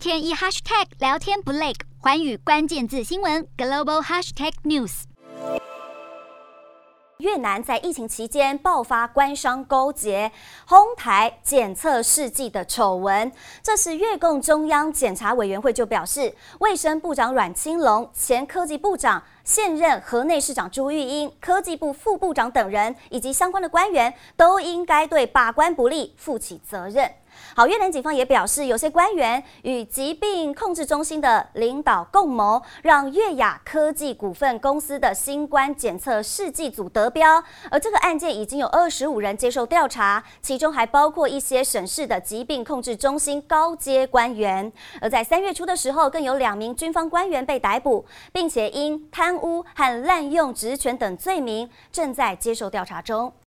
天一 hashtag 聊天不累，寰宇关键字新闻 global hashtag news。越南在疫情期间爆发官商勾结、哄抬检测试剂的丑闻，这时越共中央检察委员会就表示，卫生部长阮青龙、前科技部长、现任河内市长朱玉英、科技部副部长等人以及相关的官员，都应该对把关不力负起责任。好，越南警方也表示，有些官员与疾病控制中心的领导共谋，让越雅科技股份公司的新冠检测试剂组得标。而这个案件已经有二十五人接受调查，其中还包括一些省市的疾病控制中心高阶官员。而在三月初的时候，更有两名军方官员被逮捕，并且因贪贪污和滥用职权等罪名正在接受调查中。